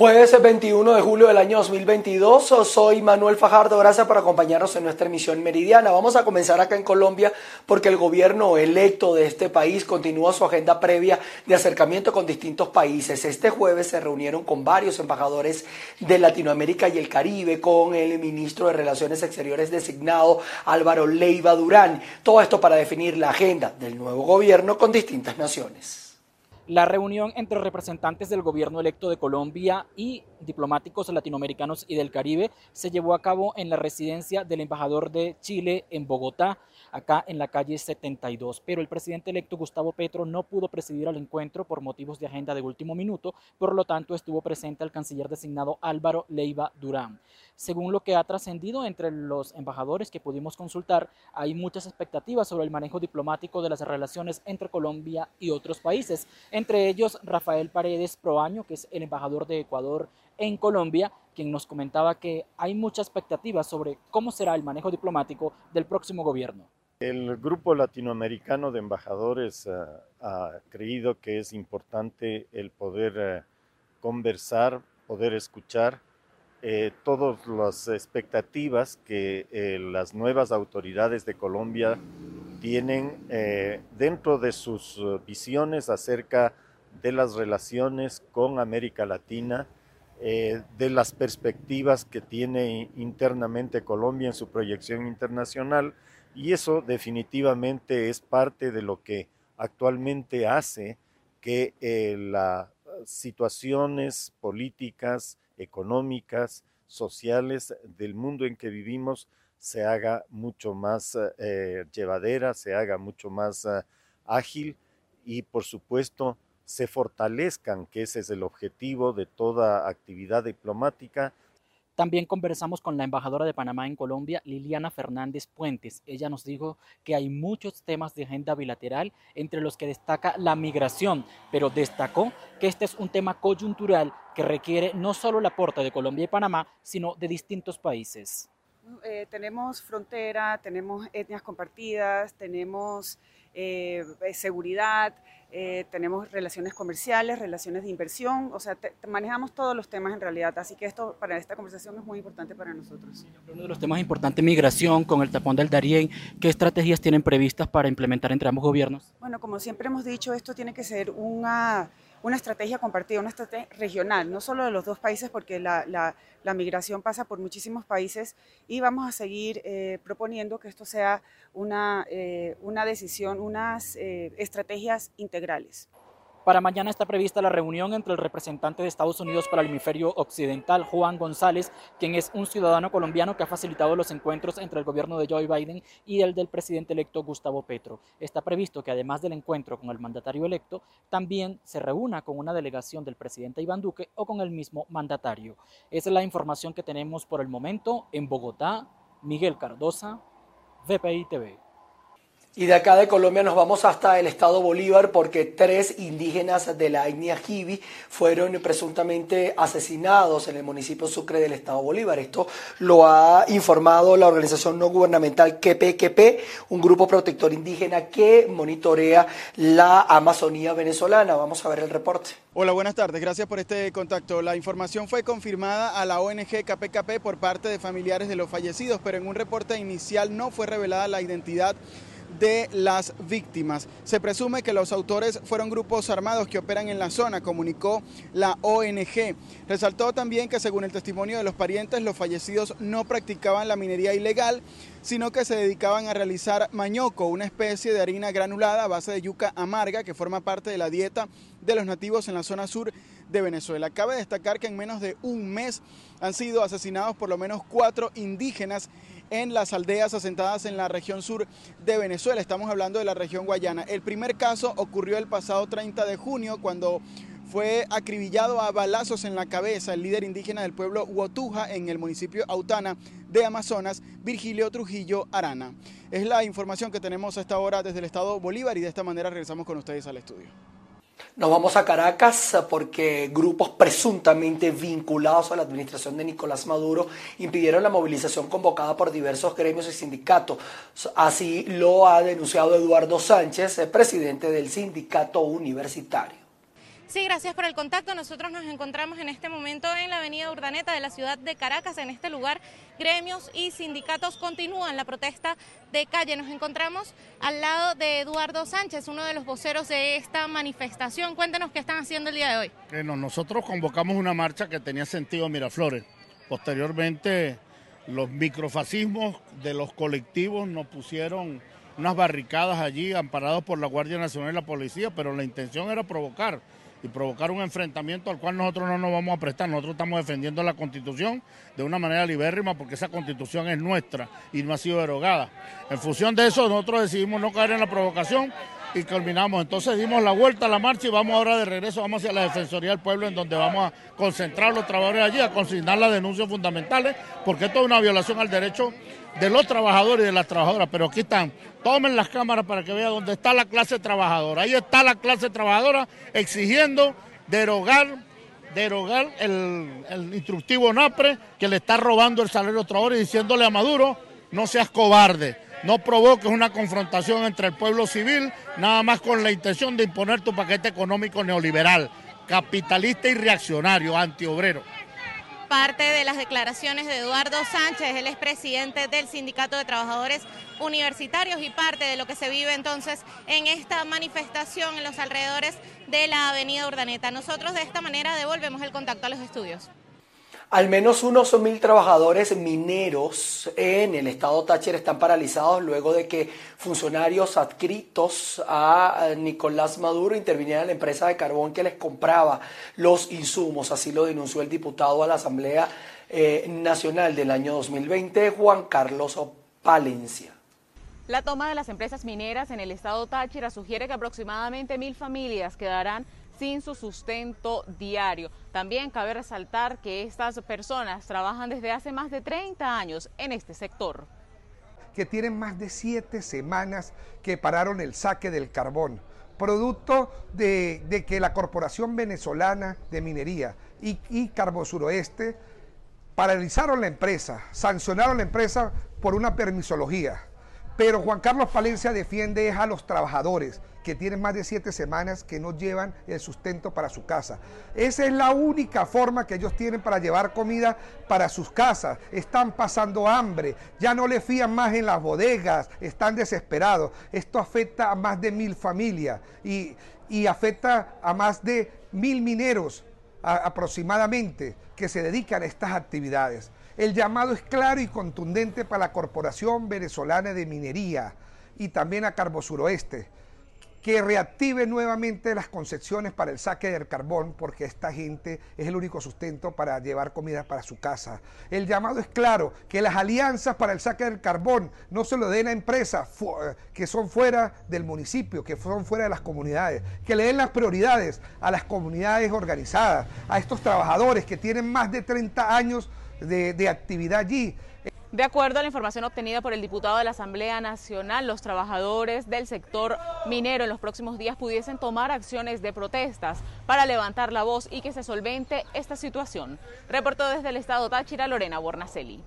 Jueves 21 de julio del año 2022, soy Manuel Fajardo, gracias por acompañarnos en nuestra emisión meridiana. Vamos a comenzar acá en Colombia porque el gobierno electo de este país continúa su agenda previa de acercamiento con distintos países. Este jueves se reunieron con varios embajadores de Latinoamérica y el Caribe, con el ministro de Relaciones Exteriores designado Álvaro Leiva Durán. Todo esto para definir la agenda del nuevo gobierno con distintas naciones. La reunión entre representantes del gobierno electo de Colombia y diplomáticos latinoamericanos y del Caribe se llevó a cabo en la residencia del embajador de Chile en Bogotá, acá en la calle 72. Pero el presidente electo Gustavo Petro no pudo presidir al encuentro por motivos de agenda de último minuto, por lo tanto estuvo presente el canciller designado Álvaro Leiva Durán. Según lo que ha trascendido entre los embajadores que pudimos consultar, hay muchas expectativas sobre el manejo diplomático de las relaciones entre Colombia y otros países, entre ellos Rafael Paredes Proaño, que es el embajador de Ecuador en Colombia, quien nos comentaba que hay mucha expectativa sobre cómo será el manejo diplomático del próximo gobierno. El grupo latinoamericano de embajadores eh, ha creído que es importante el poder eh, conversar, poder escuchar eh, todas las expectativas que las nuevas autoridades de Colombia tienen dentro de sus visiones acerca de las relaciones con América Latina, de las perspectivas que tiene internamente Colombia en su proyección internacional y eso definitivamente es parte de lo que actualmente hace que las situaciones políticas, económicas, sociales del mundo en que vivimos se haga mucho más eh, llevadera, se haga mucho más eh, ágil y por supuesto se fortalezcan, que ese es el objetivo de toda actividad diplomática, también conversamos con la embajadora de Panamá en Colombia, Liliana Fernández Puentes. Ella nos dijo que hay muchos temas de agenda bilateral, entre los que destaca la migración, pero destacó que este es un tema coyuntural que requiere no solo el aporte de Colombia y Panamá, sino de distintos países. Eh, tenemos frontera, tenemos etnias compartidas, tenemos eh, seguridad, eh, tenemos relaciones comerciales, relaciones de inversión, o sea, manejamos todos los temas en realidad, así que esto para esta conversación es muy importante para nosotros. Uno de los temas importantes, migración con el tapón del Darién, ¿qué estrategias tienen previstas para implementar entre ambos gobiernos? Bueno, como siempre hemos dicho, esto tiene que ser una una estrategia compartida, una estrategia regional, no solo de los dos países, porque la, la, migración pasa por muchísimos países y vamos a seguir eh, proponiendo que esto sea una, eh, una decisión, unas eh, estrategias integrales. Para mañana está prevista la reunión entre el representante de Estados Unidos para el hemisferio occidental, Juan González, quien es un ciudadano colombiano que ha facilitado los encuentros entre el gobierno de Joe Biden y el del presidente electo Gustavo Petro. Está previsto que además del encuentro con el mandatario electo, también se reúna con una delegación del presidente Iván Duque o con el mismo mandatario. Esa es la información que tenemos por el momento en Bogotá. Miguel Cardosa, VPI TV. Y de acá de Colombia nos vamos hasta el estado Bolívar porque tres indígenas de la etnia Jibi fueron presuntamente asesinados en el municipio Sucre del estado Bolívar. Esto lo ha informado la organización no gubernamental QPQP, un grupo protector indígena que monitorea la Amazonía venezolana. Vamos a ver el reporte. Hola, buenas tardes. Gracias por este contacto. La información fue confirmada a la ONG KPKP por parte de familiares de los fallecidos, pero en un reporte inicial no fue revelada la identidad de las víctimas. Se presume que los autores fueron grupos armados que operan en la zona, comunicó la ONG. Resaltó también que según el testimonio de los parientes, los fallecidos no practicaban la minería ilegal, sino que se dedicaban a realizar mañoco, una especie de harina granulada a base de yuca amarga que forma parte de la dieta de los nativos en la zona sur de Venezuela. Cabe destacar que en menos de un mes han sido asesinados por lo menos cuatro indígenas en las aldeas asentadas en la región sur de Venezuela. Estamos hablando de la región guayana. El primer caso ocurrió el pasado 30 de junio cuando fue acribillado a balazos en la cabeza el líder indígena del pueblo Huotuja en el municipio Autana de Amazonas, Virgilio Trujillo Arana. Es la información que tenemos a esta hora desde el estado Bolívar y de esta manera regresamos con ustedes al estudio. Nos vamos a Caracas porque grupos presuntamente vinculados a la administración de Nicolás Maduro impidieron la movilización convocada por diversos gremios y sindicatos. Así lo ha denunciado Eduardo Sánchez, presidente del sindicato universitario. Sí, gracias por el contacto. Nosotros nos encontramos en este momento en la avenida Urdaneta de la ciudad de Caracas. En este lugar, gremios y sindicatos continúan la protesta de calle. Nos encontramos al lado de Eduardo Sánchez, uno de los voceros de esta manifestación. Cuéntenos qué están haciendo el día de hoy. Bueno, nosotros convocamos una marcha que tenía sentido en Miraflores. Posteriormente, los microfascismos de los colectivos nos pusieron unas barricadas allí amparados por la Guardia Nacional y la policía, pero la intención era provocar y provocar un enfrentamiento al cual nosotros no nos vamos a prestar. Nosotros estamos defendiendo la Constitución de una manera libérrima porque esa Constitución es nuestra y no ha sido derogada. En función de eso, nosotros decidimos no caer en la provocación y culminamos. Entonces dimos la vuelta a la marcha y vamos ahora de regreso, vamos hacia la Defensoría del Pueblo, en donde vamos a concentrar los trabajadores allí, a consignar las denuncias fundamentales, porque esto es una violación al derecho de los trabajadores y de las trabajadoras. Pero aquí están, tomen las cámaras para que vean dónde está la clase trabajadora. Ahí está la clase trabajadora exigiendo derogar derogar el, instructivo NAPRE que le está robando el salario a los trabajadores y diciéndole a Maduro, no seas cobarde no provoques una confrontación entre el pueblo civil, nada más con la intención de imponer tu paquete económico neoliberal, capitalista y reaccionario, antiobrero. Parte de las declaraciones de Eduardo Sánchez, el expresidente del Sindicato de Trabajadores Universitarios y parte de lo que se vive entonces en esta manifestación en los alrededores de la avenida Urdaneta. Nosotros de esta manera devolvemos el contacto a los estudios. Al menos unos mil trabajadores mineros en el estado Táchira están paralizados luego de que funcionarios adscritos a Nicolás Maduro intervinieran en la empresa de carbón que les compraba los insumos. Así lo denunció el diputado a la Asamblea eh, Nacional del año 2020, Juan Carlos Palencia. La toma de las empresas mineras en el estado Táchira sugiere que aproximadamente mil familias quedarán sin su sustento diario. También cabe resaltar que estas personas trabajan desde hace más de 30 años en este sector. Que tienen más de siete semanas que pararon el saque del carbón, producto de, que la Corporación Venezolana de Minería y, y Carbosuroeste paralizaron la empresa, sancionaron la empresa por una permisología. Pero Juan Carlos Palencia defiende a los trabajadores que tienen más de siete semanas que no llevan el sustento para su casa. Esa es la única forma que ellos tienen para llevar comida para sus casas. Están pasando hambre, ya no le fían más en las bodegas, están desesperados. Esto afecta a más de mil familias y, afecta a más de mil mineros aproximadamente que se dedican a estas actividades. El llamado es claro y contundente para la Corporación Venezolana de Minería y también a Carbosuroeste que reactive nuevamente las concepciones para el saque del carbón, porque esta gente es el único sustento para llevar comida para su casa. El llamado es claro, que las alianzas para el saque del carbón no se lo den a empresas que son fuera del municipio, que son fuera de las comunidades, que le den las prioridades a las comunidades organizadas, a estos trabajadores que tienen más de 30 años de, de actividad allí. De acuerdo a la información obtenida por el diputado de la Asamblea Nacional, los trabajadores del sector minero en los próximos días pudiesen tomar acciones de protestas para levantar la voz y que se solvente esta situación. Reportó desde el estado Táchira Lorena Bornacelli.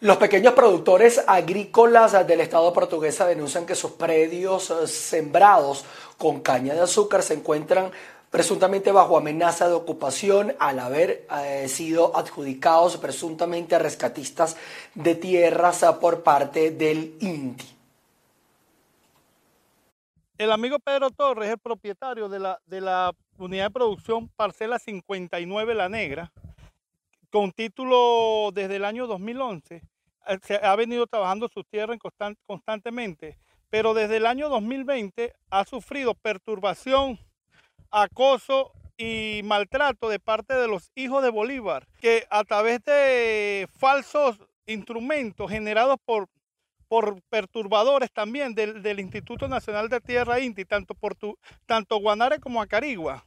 Los pequeños productores agrícolas del estado portuguesa denuncian que sus predios eh, sembrados con caña de azúcar se encuentran presuntamente bajo amenaza de ocupación al haber eh, sido adjudicados presuntamente a rescatistas de tierras eh, por parte del INTI. El amigo Pedro Torres es propietario de la, de la unidad de producción Parcela 59 La Negra, con título desde el año 2011. Eh, se ha venido trabajando su tierra constantemente, pero desde el año 2020 ha sufrido perturbación acoso y maltrato de parte de los hijos de Bolívar, que a través de falsos instrumentos generados por, por perturbadores también del, Instituto Nacional de Tierra Inti, tanto, por tu, tanto Guanare como Acarigua,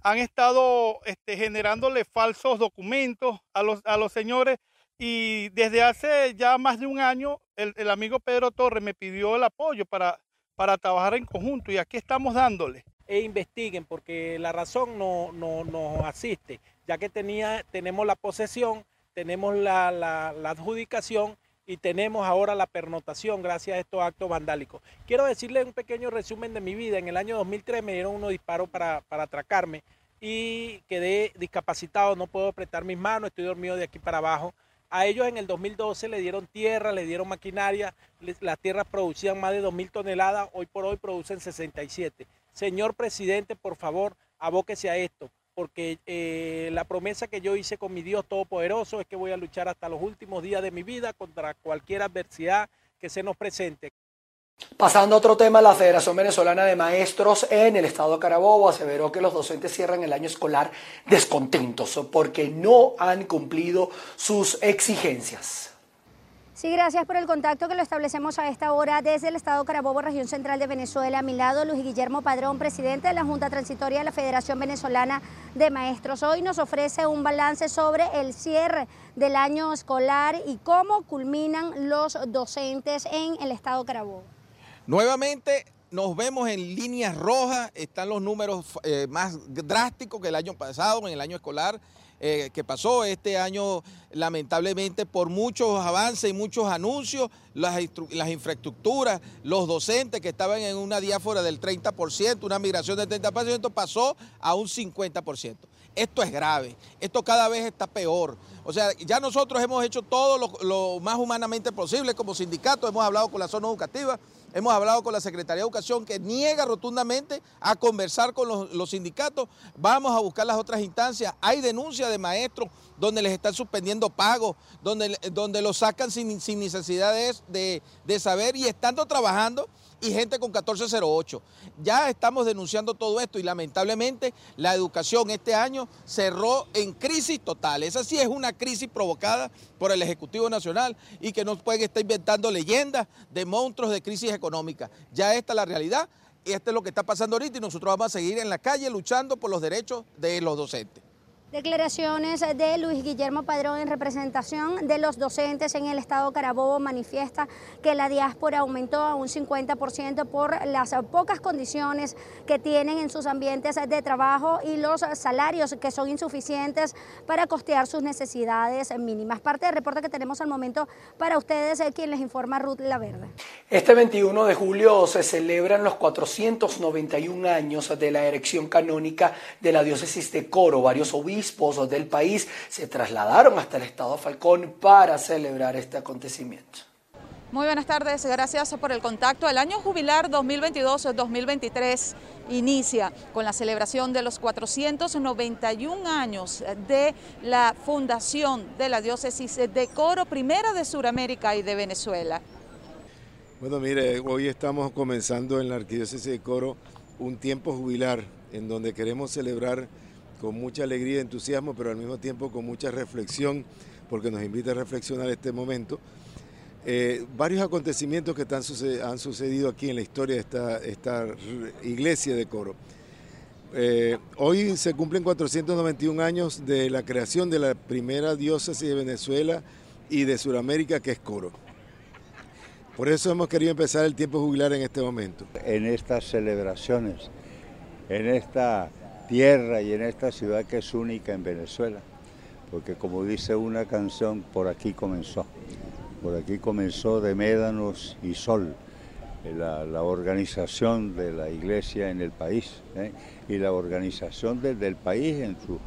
han estado este, generándole falsos documentos a los, a los señores. Y desde hace ya más de un año el, el amigo Pedro Torres me pidió el apoyo para, para trabajar en conjunto y aquí estamos dándole e investiguen porque la razón no, nos asiste, ya que tenía, tenemos la posesión, tenemos la, adjudicación y tenemos ahora la pernotación gracias a estos actos vandálicos. Quiero decirles un pequeño resumen de mi vida. En el año 2003 me dieron unos disparos para, para atracarme y quedé discapacitado, no puedo apretar mis manos, estoy dormido de aquí para abajo. A ellos en el 2012 le dieron tierra, le dieron maquinaria, las tierras producían más de 2.000 toneladas, hoy por hoy producen 67. Señor presidente, por favor, abóquese a esto, porque eh, la promesa que yo hice con mi Dios Todopoderoso es que voy a luchar hasta los últimos días de mi vida contra cualquier adversidad que se nos presente. Pasando a otro tema, la Federación Venezolana de Maestros en el estado de Carabobo aseveró que los docentes cierran el año escolar descontentos porque no han cumplido sus exigencias. Sí, gracias por el contacto que lo establecemos a esta hora desde el Estado Carabobo, región central de Venezuela. A mi lado, Luis Guillermo Padrón, presidente de la Junta Transitoria de la Federación Venezolana de Maestros. Hoy nos ofrece un balance sobre el cierre del año escolar y cómo culminan los docentes en el Estado Carabobo. Nuevamente nos vemos en líneas rojas, están los números eh, más drásticos que el año pasado, en el año escolar eh, que pasó. Este año, lamentablemente, por muchos avances y muchos anuncios, las, las, infraestructuras, los docentes que estaban en una diáfora del 30%, una migración del 30%, pasó a un 50%. Esto es grave, esto cada vez está peor. O sea, ya nosotros hemos hecho todo lo, lo más humanamente posible como sindicato, hemos hablado con la zona educativa, Hemos hablado con la Secretaría de Educación que niega rotundamente a conversar con los, sindicatos. Vamos a buscar las otras instancias. Hay denuncias de maestros donde les están suspendiendo pagos, donde, donde los sacan sin, sin necesidad de, de saber y estando trabajando y gente con 1408. Ya estamos denunciando todo esto y lamentablemente la educación este año cerró en crisis total. Esa sí es una crisis provocada por el Ejecutivo Nacional y que no pueden estar inventando leyendas de monstruos de crisis económica. Ya esta es la realidad y esto es lo que está pasando ahorita y nosotros vamos a seguir en la calle luchando por los derechos de los docentes. Declaraciones de Luis Guillermo Padrón en representación de los docentes en el estado Carabobo manifiesta que la diáspora aumentó a un 50% por las pocas condiciones que tienen en sus ambientes de trabajo y los salarios que son insuficientes para costear sus necesidades mínimas. Parte del reporte que tenemos al momento para ustedes, eh, quien les informa Ruth Laverde. Este 21 de julio se celebran los 491 años de la erección canónica de la diócesis de Coro. Varios obispos obispos del país se trasladaron hasta el estado Falcón para celebrar este acontecimiento. Muy buenas tardes, gracias por el contacto. El año jubilar 2022-2023 inicia con la celebración de los 491 años de la fundación de la diócesis de Coro, primera de Sudamérica y de Venezuela. Bueno, mire, hoy estamos comenzando en la arquidiócesis de Coro un tiempo jubilar en donde queremos celebrar con mucha alegría y entusiasmo, pero al mismo tiempo con mucha reflexión, porque nos invita a reflexionar este momento. Eh, varios acontecimientos que han sucedido aquí en la historia de esta, esta iglesia de Coro. Eh, hoy se cumplen 491 años de la creación de la primera diócesis de Venezuela y de Sudamérica, que es Coro. Por eso hemos querido empezar el tiempo jubilar en este momento. En estas celebraciones, en esta tierra y en esta ciudad que es única en Venezuela, porque como dice una canción, por aquí comenzó, por aquí comenzó de médanos y sol. La, organización de la iglesia en el país ¿eh? y la organización del país en su,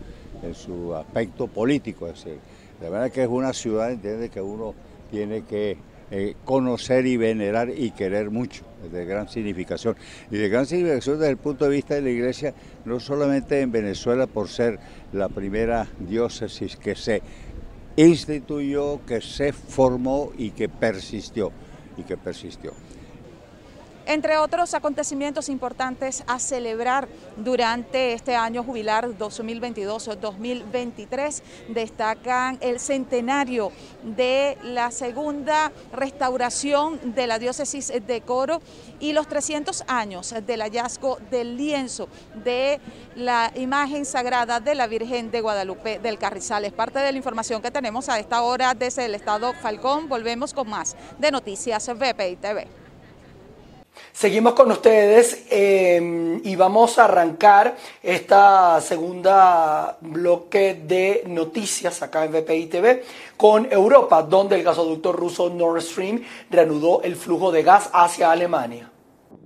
en su aspecto político. Es decir, de verdad que es una ciudad, entiende, que uno tiene que eh, conocer y venerar y querer mucho, de gran significación. Y de gran significación desde el punto de vista de la Iglesia, no solamente en Venezuela por ser la primera diócesis que se instituyó, que se formó y que persistió, y que persistió. Entre otros acontecimientos importantes a celebrar durante este año jubilar 2022-2023 destacan el centenario de la segunda restauración de la diócesis de Coro y los 300 años del hallazgo del lienzo de la imagen sagrada de la Virgen de Guadalupe del Carrizal. Es parte de la información que tenemos a esta hora desde el estado Falcón. Volvemos con más de Noticias VPI TV. Seguimos con ustedes eh, y vamos a arrancar esta segunda bloque de noticias acá en VPI TV con Europa, donde el gasoducto ruso Nord Stream reanudó el flujo de gas hacia Alemania.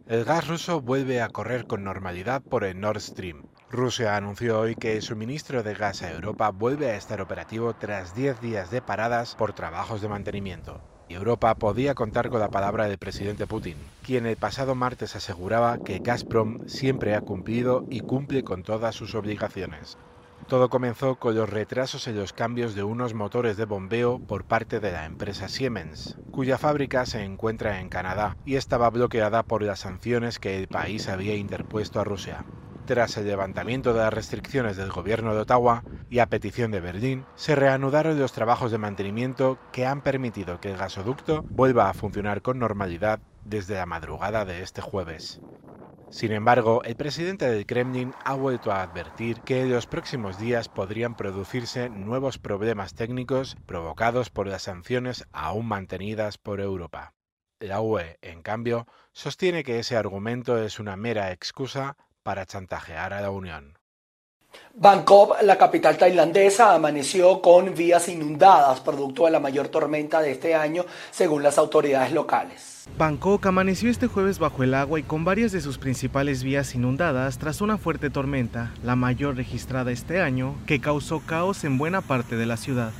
El gas ruso vuelve a correr con normalidad por el Nord Stream. Rusia anunció hoy que el suministro de gas a Europa vuelve a estar operativo tras 10 días de paradas por trabajos de mantenimiento. Europa podía contar con la palabra del presidente Putin, quien el pasado martes aseguraba que Gazprom siempre ha cumplido y cumple con todas sus obligaciones. Todo comenzó con los retrasos en los cambios de unos motores de bombeo por parte de la empresa Siemens, cuya fábrica se encuentra en Canadá y estaba bloqueada por las sanciones que el país había interpuesto a Rusia. Tras el levantamiento de las restricciones del gobierno de Ottawa y a petición de Berlín, se reanudaron los trabajos de mantenimiento que han permitido que el gasoducto vuelva a funcionar con normalidad desde la madrugada de este jueves. Sin embargo, el presidente del Kremlin ha vuelto a advertir que en los próximos días podrían producirse nuevos problemas técnicos provocados por las sanciones aún mantenidas por Europa. La UE, en cambio, sostiene que ese argumento es una mera excusa para chantajear a la Unión. Bangkok, la capital tailandesa, amaneció con vías inundadas, producto de la mayor tormenta de este año, según las autoridades locales. Bangkok amaneció este jueves bajo el agua y con varias de sus principales vías inundadas tras una fuerte tormenta, la mayor registrada este año, que causó caos en buena parte de la ciudad.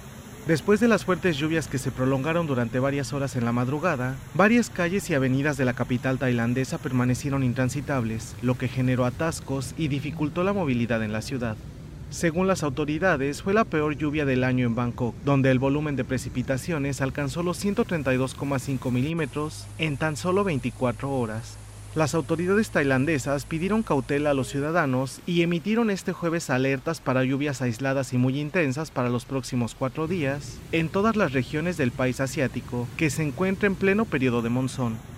Después de las fuertes lluvias que se prolongaron durante varias horas en la madrugada, varias calles y avenidas de la capital tailandesa permanecieron intransitables, lo que generó atascos y dificultó la movilidad en la ciudad. Según las autoridades, fue la peor lluvia del año en Bangkok, donde el volumen de precipitaciones alcanzó los 132,5 milímetros en tan solo 24 horas, las autoridades tailandesas pidieron cautela a los ciudadanos y emitieron este jueves alertas para lluvias aisladas y muy intensas para los próximos cuatro días en todas las regiones del país asiático que se encuentra en pleno periodo de monzón.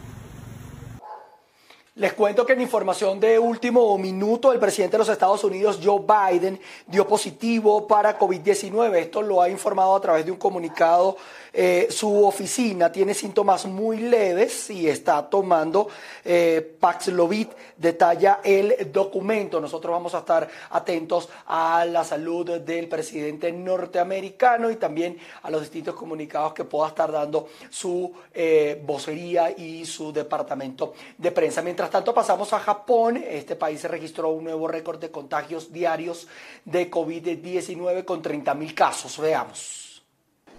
Les cuento que en información de último minuto, el presidente de los Estados Unidos, Joe Biden, dio positivo para COVID-19. Esto lo ha informado a través de un comunicado eh, su oficina tiene síntomas muy leves y está tomando eh, Paxlovid, detalla el documento. Nosotros vamos a estar atentos a la salud del presidente norteamericano y también a los distintos comunicados que pueda estar dando su eh, vocería y su departamento de prensa. Mientras tanto, pasamos a Japón. Este país registró un nuevo récord de contagios diarios de COVID-19 con 30 mil casos. Veamos.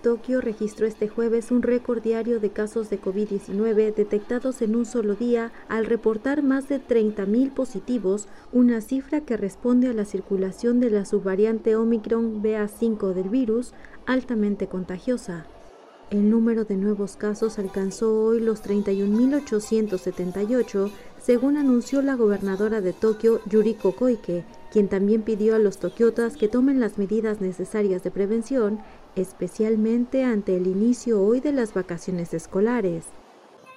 Tokio registró este jueves un récord diario de casos de COVID-19 detectados en un solo día al reportar más de 30.000 positivos, una cifra que responde a la circulación de la subvariante Omicron BA5 del virus, altamente contagiosa. El número de nuevos casos alcanzó hoy los 31.878, según anunció la gobernadora de Tokio, Yuriko Koike, quien también pidió a los tokiotas que tomen las medidas necesarias de prevención especialmente ante el inicio hoy de las vacaciones escolares.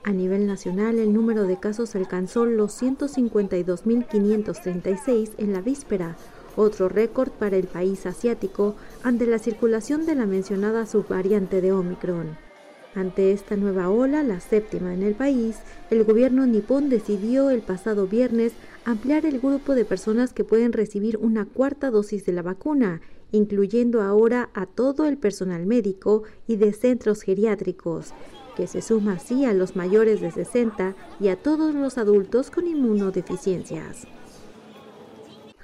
A nivel nacional, el número de casos alcanzó los 152.536 en la víspera, otro récord para el país asiático ante la circulación de la mencionada subvariante de Omicron. Ante esta nueva ola, la séptima en el país, el gobierno nipón decidió el pasado viernes ampliar el grupo de personas que pueden recibir una cuarta dosis de la vacuna incluyendo ahora a todo el personal médico y de centros geriátricos, que se suma así a los mayores de 60 y a todos los adultos con inmunodeficiencias.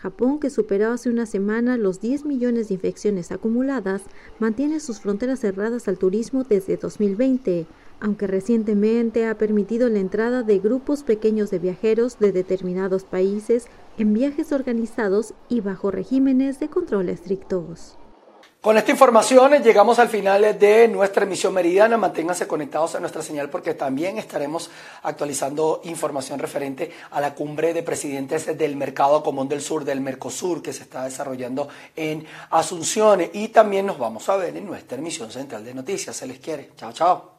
Japón, que superó hace una semana los 10 millones de infecciones acumuladas, mantiene sus fronteras cerradas al turismo desde 2020, aunque recientemente ha permitido la entrada de grupos pequeños de viajeros de determinados países en viajes organizados y bajo regímenes de control estrictos. Con esta información llegamos al final de nuestra emisión meridiana. Manténganse conectados a nuestra señal porque también estaremos actualizando información referente a la cumbre de presidentes del Mercado Común del Sur, del Mercosur, que se está desarrollando en Asunción. Y también nos vamos a ver en nuestra emisión central de noticias. Se les quiere. Chao, chao.